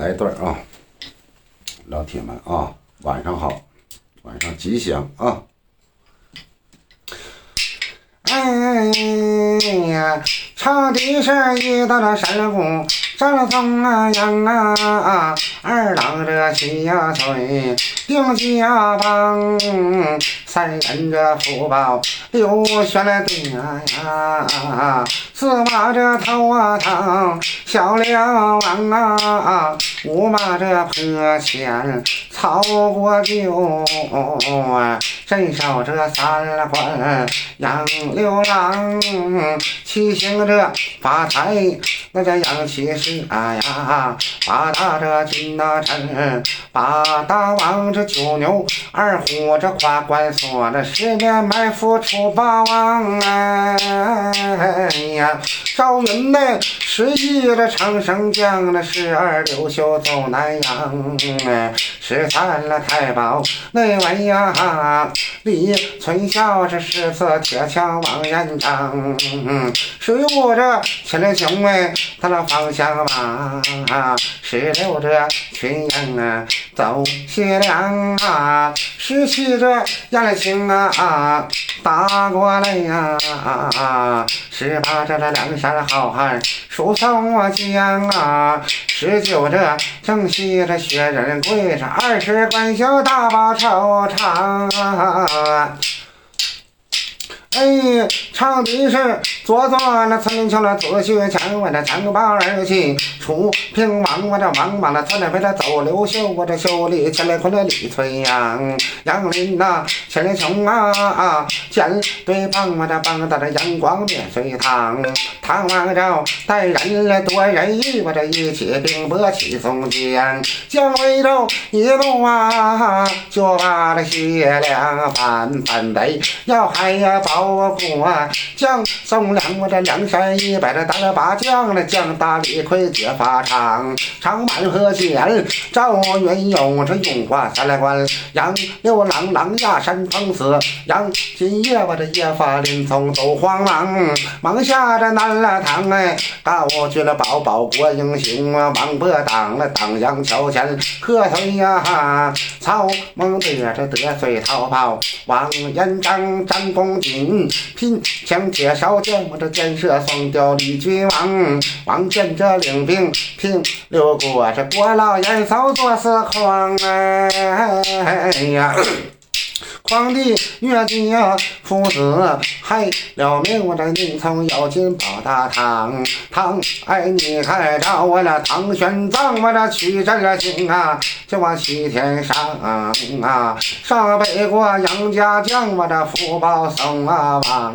来一段啊，老铁们啊，晚上好，晚上吉祥啊！哎呀，唱的是一道那山谷，山了松啊羊啊，二郎这七呀吹，定家帮，三人这福报刘玄来对呀，四马这头啊堂，小梁王啊，五马这坡前曹国舅啊，镇守这三关杨六郎，七星这八台那这杨七十啊呀，八大这金大臣，八大王这九牛二虎这夸官锁，这十面埋伏出霸王哎呀，赵云呢十一这长生将，那十二刘秀走南阳哎，十三了太保那位呀，李存孝这十四铁枪王延章，十五这秦了雄哎，他那方向马，十六这群英啊走西凉啊，十七这杨了清啊打过来呀，十八这这梁山好汉数宋江啊，十九这正西这薛仁贵，这二十关小大把惆怅。哎，唱的是左左那村林桥那左学强，我这强把儿媳楚平王，我这王把那村里陪他走刘秀，我这秀里前来困了李存阳，杨林呐前来穷啊，见对方我这帮到这阳光面水塘，唐王昭带人来多人义，我这一起兵伯起松江，姜维州一怒啊，就把这谢良反反贼要害呀保。我将宋两，我这梁山一百这打了八将了，将大李逵结发长，长满河间赵云勇这勇挂三来关，杨六郎狼牙山峰死，杨金叶我这叶发林从走慌忙，忙下这南了堂哎，大我去了保保国英雄啊，王伯当了当阳桥前喝退呀哈，曹孟德这得罪逃跑，王延章张公瑾。拼枪介绍将，我这建设双雕李君王，王建这领兵平六国，这国老严嫂做司狂哎呀。皇帝岳金父子害了命，我这宁从要进保大唐。唐哎，你看着我那唐玄奘，我这取真了经啊，就往西天上啊，上北国杨家将，我这福报送啊王。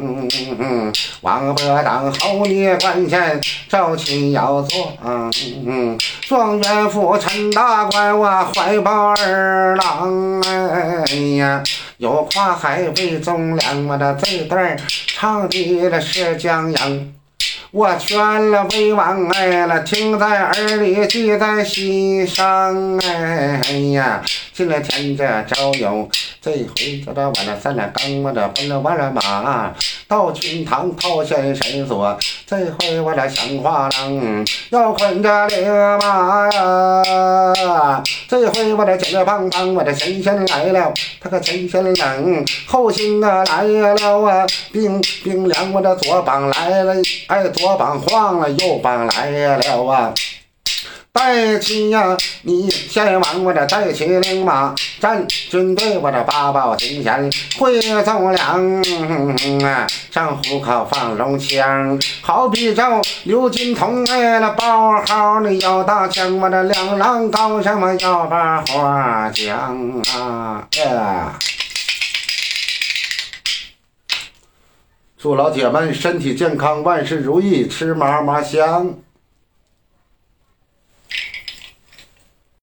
王伯当侯爷官前招亲要做，状元府陈大官，我怀抱二郎哎呀。有跨海为忠良，我的这段唱的了是江洋。我劝了魏王哎了，听在耳里，记在心上哎呀！进了天这朝有，这回叫他完了三两刚，我这奔了完了马，到军堂讨先神所。这回我这想花郎要捆着领马呀！这回我这肩膀膀，我这神仙来了，他可真仙冷，后心啊来了啊，冰冰凉，我这左膀来了，哎。左膀晃了，右膀来了啊！带起呀，你先往我这带起领马，战军队我这八宝金线会走粮啊！上虎口放龙枪，好比着刘金童哎那包号那要大枪，我这两郎高什么要把花讲啊！祝老铁们身体健康，万事如意，吃嘛嘛香。